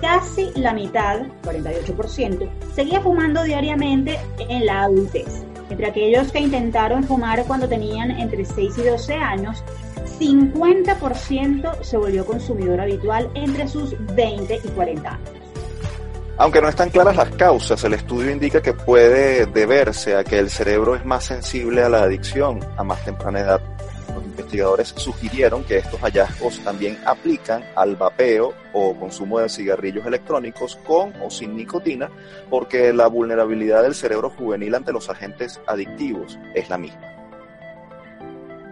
Speaker 1: casi la mitad, 48%, seguía fumando diariamente en la adultez. Entre aquellos que intentaron fumar cuando tenían entre 6 y 12 años, 50% se volvió consumidor habitual entre sus 20 y 40 años.
Speaker 2: Aunque no están claras las causas, el estudio indica que puede deberse a que el cerebro es más sensible a la adicción a más temprana edad investigadores sugirieron que estos hallazgos también aplican al vapeo o consumo de cigarrillos electrónicos con o sin nicotina, porque la vulnerabilidad del cerebro juvenil ante los agentes adictivos es la misma.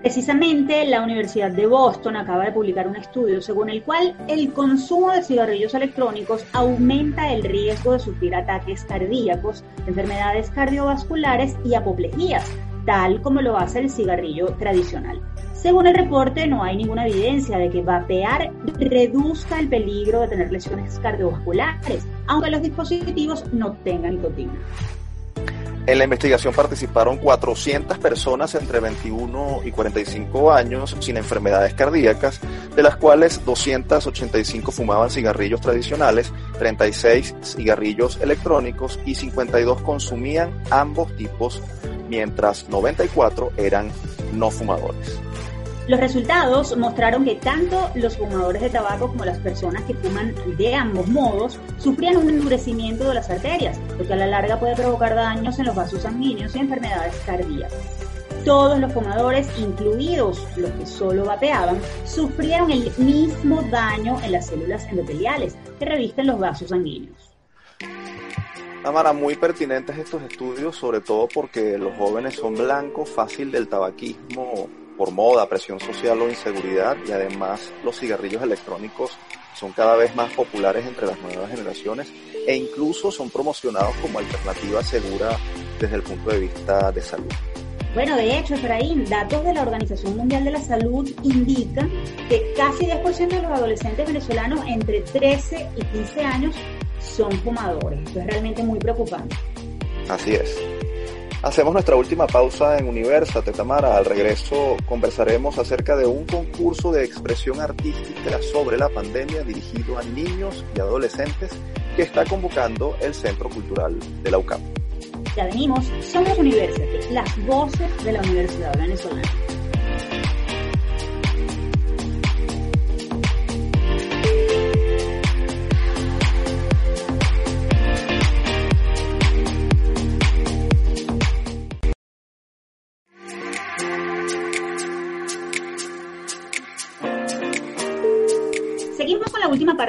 Speaker 1: Precisamente la Universidad de Boston acaba de publicar un estudio según el cual el consumo de cigarrillos electrónicos aumenta el riesgo de sufrir ataques cardíacos, enfermedades cardiovasculares y apoplejías, tal como lo hace el cigarrillo tradicional. Según el reporte, no hay ninguna evidencia de que vapear reduzca el peligro de tener lesiones cardiovasculares, aunque los dispositivos no tengan nicotina.
Speaker 2: En la investigación participaron 400 personas entre 21 y 45 años sin enfermedades cardíacas, de las cuales 285 fumaban cigarrillos tradicionales, 36 cigarrillos electrónicos y 52 consumían ambos tipos, mientras 94 eran no fumadores.
Speaker 1: Los resultados mostraron que tanto los fumadores de tabaco como las personas que fuman de ambos modos sufrían un endurecimiento de las arterias, lo que a la larga puede provocar daños en los vasos sanguíneos y enfermedades cardíacas. Todos los fumadores, incluidos los que solo vapeaban, sufrieron el mismo daño en las células endoteliales que revisten los vasos sanguíneos.
Speaker 2: Amara, muy pertinentes estos estudios, sobre todo porque los jóvenes son blancos fácil del tabaquismo por moda, presión social o inseguridad y además los cigarrillos electrónicos son cada vez más populares entre las nuevas generaciones e incluso son promocionados como alternativa segura desde el punto de vista de salud.
Speaker 1: Bueno, de hecho, Efraín, datos de la Organización Mundial de la Salud indican que casi 10% de los adolescentes venezolanos entre 13 y 15 años son fumadores. Esto es realmente muy preocupante.
Speaker 2: Así es. Hacemos nuestra última pausa en Universa, Tetamara. Al regreso conversaremos acerca de un concurso de expresión artística sobre la pandemia dirigido a niños y adolescentes que está convocando el Centro Cultural de la UCAM.
Speaker 1: Ya venimos, somos University, las voces de la Universidad Venezolana.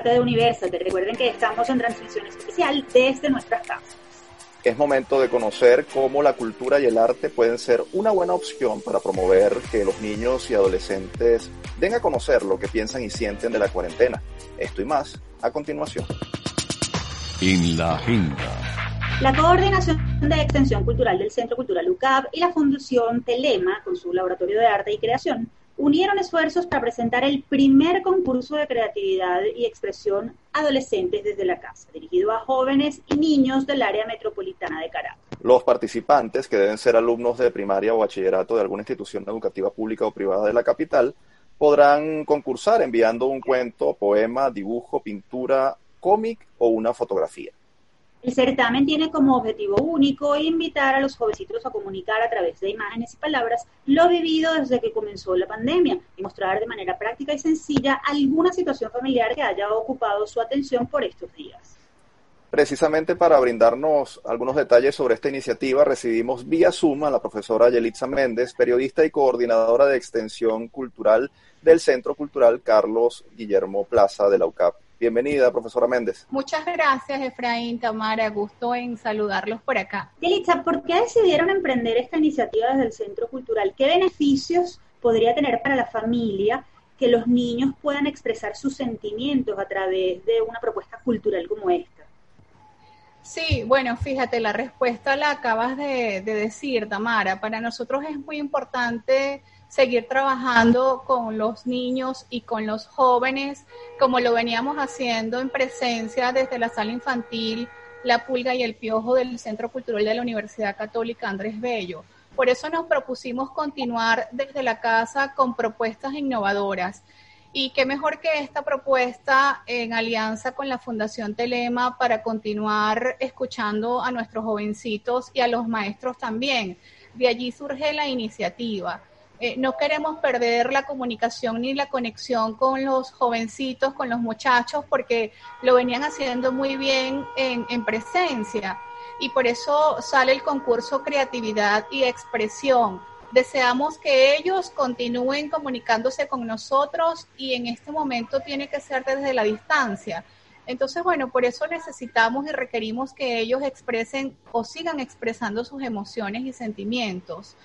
Speaker 1: Parte de Universate. Recuerden que estamos en transmisión especial desde nuestras casas.
Speaker 2: Es momento de conocer cómo la cultura y el arte pueden ser una buena opción para promover que los niños y adolescentes den a conocer lo que piensan y sienten de la cuarentena. Esto y más a continuación.
Speaker 3: En la agenda.
Speaker 1: La Coordinación de Extensión Cultural del Centro Cultural UCAP y la Fundación Telema, con su Laboratorio de Arte y Creación, unieron esfuerzos para presentar el primer concurso de creatividad y expresión adolescentes desde la casa, dirigido a jóvenes y niños del área metropolitana de Caracas.
Speaker 2: Los participantes, que deben ser alumnos de primaria o bachillerato de alguna institución educativa pública o privada de la capital, podrán concursar enviando un cuento, poema, dibujo, pintura, cómic o una fotografía.
Speaker 1: El certamen tiene como objetivo único invitar a los jovencitos a comunicar a través de imágenes y palabras lo vivido desde que comenzó la pandemia y mostrar de manera práctica y sencilla alguna situación familiar que haya ocupado su atención por estos días.
Speaker 2: Precisamente para brindarnos algunos detalles sobre esta iniciativa, recibimos vía Zoom a la profesora Yelitza Méndez, periodista y coordinadora de extensión cultural del Centro Cultural Carlos Guillermo Plaza de la UCAP. Bienvenida, profesora Méndez.
Speaker 8: Muchas gracias, Efraín, Tamara. Gusto en saludarlos por acá.
Speaker 1: Yelitza, ¿por qué decidieron emprender esta iniciativa desde el Centro Cultural? ¿Qué beneficios podría tener para la familia que los niños puedan expresar sus sentimientos a través de una propuesta cultural como esta?
Speaker 8: Sí, bueno, fíjate, la respuesta la acabas de, de decir, Tamara. Para nosotros es muy importante seguir trabajando con los niños y con los jóvenes, como lo veníamos haciendo en presencia desde la sala infantil, la pulga y el piojo del Centro Cultural de la Universidad Católica Andrés Bello. Por eso nos propusimos continuar desde la casa con propuestas innovadoras. Y qué mejor que esta propuesta en alianza con la Fundación Telema para continuar escuchando a nuestros jovencitos y a los maestros también. De allí surge la iniciativa. Eh, no queremos perder la comunicación ni la conexión con los jovencitos, con los muchachos, porque lo venían haciendo muy bien en, en presencia. Y por eso sale el concurso Creatividad y Expresión. Deseamos que ellos continúen comunicándose con nosotros y en este momento tiene que ser desde la distancia. Entonces, bueno, por eso necesitamos y requerimos que ellos expresen o sigan expresando sus emociones y sentimientos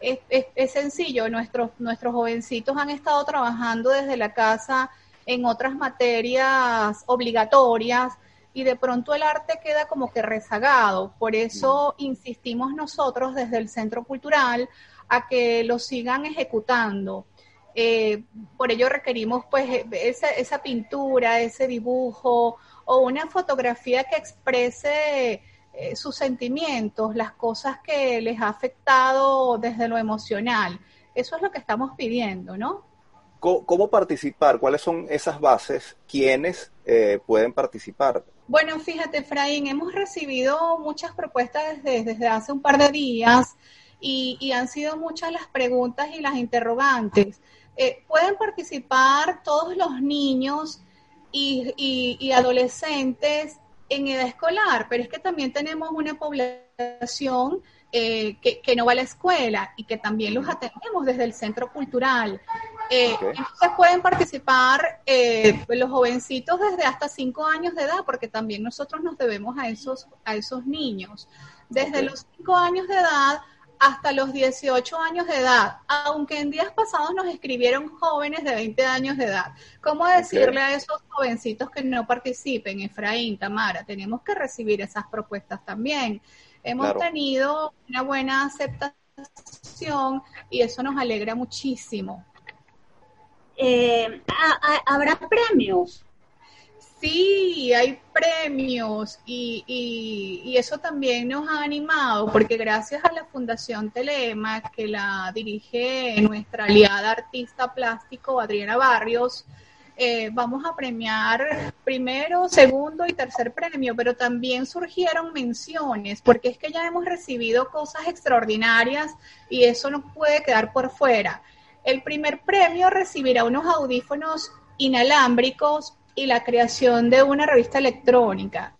Speaker 8: es, sencillo, nuestros, nuestros jovencitos han estado trabajando desde la casa en otras materias obligatorias y de pronto el arte queda como que rezagado. Por eso mm. insistimos nosotros desde el Centro Cultural a que lo sigan ejecutando. Eh, por ello requerimos pues esa, esa pintura, ese dibujo o una fotografía que exprese eh, sus sentimientos, las cosas que les ha afectado desde lo emocional. Eso es lo que estamos pidiendo, ¿no?
Speaker 2: ¿Cómo, participar? ¿Cuáles son esas bases? ¿Quiénes eh, pueden participar?
Speaker 8: Bueno, fíjate, Efraín, hemos recibido muchas propuestas desde, desde hace un par de días y, han sido muchas las preguntas y las interrogantes. Eh, pueden participar todos los niños y, y adolescentes en edad escolar, pero es que también tenemos una población eh, que, no va a la escuela y que también los atendemos desde el centro cultural. Eh, Entonces pueden participar eh, los jovencitos desde hasta cinco años de edad, porque también nosotros nos debemos a esos, a esos niños. Desde los cinco años de edad hasta los 18 años de edad, aunque en días pasados nos escribieron jóvenes de 20 años de edad. ¿Cómo decirle a esos jovencitos que no participen, Efraín, Tamara? Tenemos que recibir esas propuestas también. Hemos tenido una buena aceptación y eso nos alegra muchísimo.
Speaker 1: Eh, ¿Habrá premios?
Speaker 8: Sí, hay premios y, y, eso también nos ha animado porque gracias a la Fundación Telema, que la dirige nuestra aliada artista plástico Adriana Barrios, eh, vamos a premiar primero, segundo y tercer premio, pero también surgieron menciones, porque es que ya hemos recibido cosas extraordinarias y eso no puede quedar por fuera. El primer premio recibirá unos audífonos inalámbricos y la creación de una revista electrónica.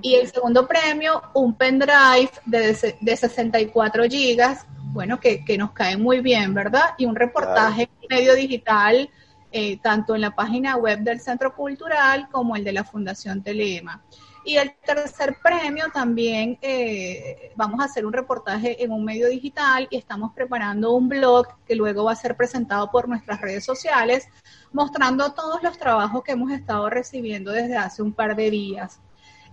Speaker 8: Y el segundo premio, un pendrive de, de 64 gigas, bueno, que, nos cae muy bien, ¿verdad? Y un reportaje medio digital eh, tanto en la página web del Centro Cultural como el de la Fundación Telema. Y el tercer premio también eh, vamos a hacer un reportaje en un medio digital y estamos preparando un blog que luego va a ser presentado por nuestras redes sociales, mostrando todos los trabajos que hemos estado recibiendo desde hace un par de días.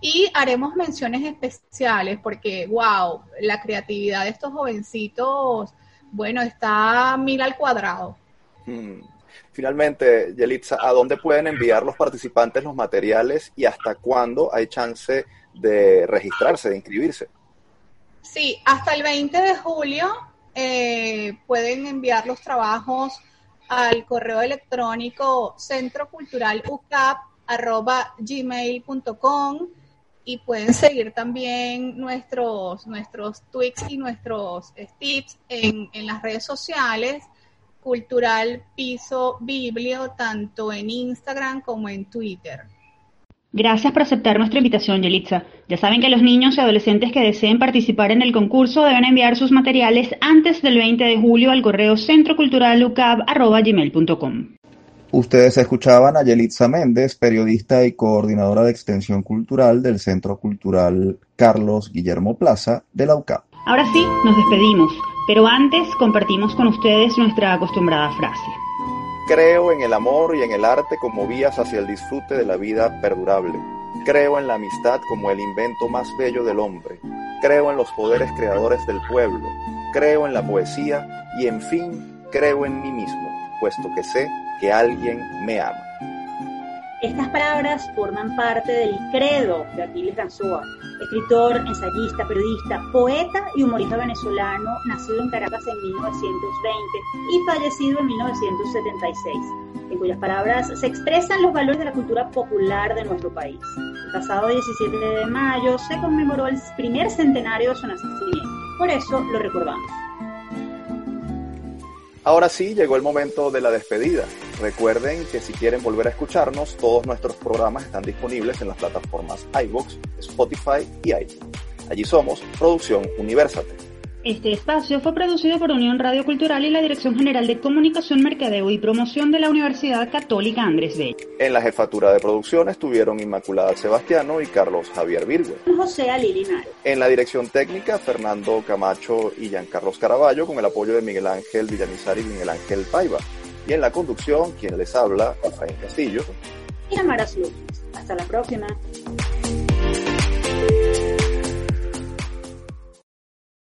Speaker 8: Y haremos menciones especiales porque, wow, la creatividad de estos jovencitos, bueno, está mil al cuadrado.
Speaker 2: Mm. Finalmente, Yelitza, ¿a dónde pueden enviar los participantes los materiales y hasta cuándo hay chance de registrarse, de inscribirse?
Speaker 8: Sí, hasta el 20 de julio eh, pueden enviar los trabajos al correo electrónico centroculturalucap.gmail.com y pueden seguir también nuestros, nuestros tweets y nuestros tips en, en las redes sociales Cultural Piso Biblio, tanto en Instagram como en Twitter.
Speaker 1: Gracias por aceptar nuestra invitación, Yelitza. Ya saben que los niños y adolescentes que deseen participar en el concurso deben enviar sus materiales antes del 20 de julio al correo centroculturalucab.gmail.com.
Speaker 2: Ustedes escuchaban a Yelitza Méndez, periodista y coordinadora de extensión cultural del Centro Cultural Carlos Guillermo Plaza de la UCAP.
Speaker 1: Ahora sí, nos despedimos. Pero antes compartimos con ustedes nuestra acostumbrada frase.
Speaker 2: Creo en el amor y en el arte como vías hacia el disfrute de la vida perdurable. Creo en la amistad como el invento más bello del hombre. Creo en los poderes creadores del pueblo. Creo en la poesía y en fin, creo en mí mismo, puesto que sé que alguien me ama.
Speaker 1: Estas palabras forman parte del credo de Aquiles Ganzoa, escritor, ensayista, periodista, poeta y humorista venezolano, nacido en Caracas en 1920 y fallecido en 1976, en cuyas palabras se expresan los valores de la cultura popular de nuestro país. El pasado 17 de mayo se conmemoró el primer centenario de su nacimiento, por eso lo recordamos.
Speaker 2: Ahora sí, llegó el momento de la despedida. Recuerden que si quieren volver a escucharnos, todos nuestros programas están disponibles en las plataformas iVoox, Spotify y iTunes. Allí somos Producción Universate.
Speaker 1: Este espacio fue producido por Unión Radio Cultural y la Dirección General de Comunicación, Mercadeo y Promoción de la Universidad Católica Andrés Bello.
Speaker 2: En la jefatura de producción estuvieron Inmaculada Sebastiano y Carlos Javier Virgo.
Speaker 1: José Alilinaro.
Speaker 2: En la dirección técnica, Fernando Camacho y Giancarlos Caraballo, con el apoyo de Miguel Ángel Villamizar y Miguel Ángel Paiva. Y en la conducción, quien les habla, Rafael Castillo.
Speaker 1: Y Amaras López. Hasta la próxima.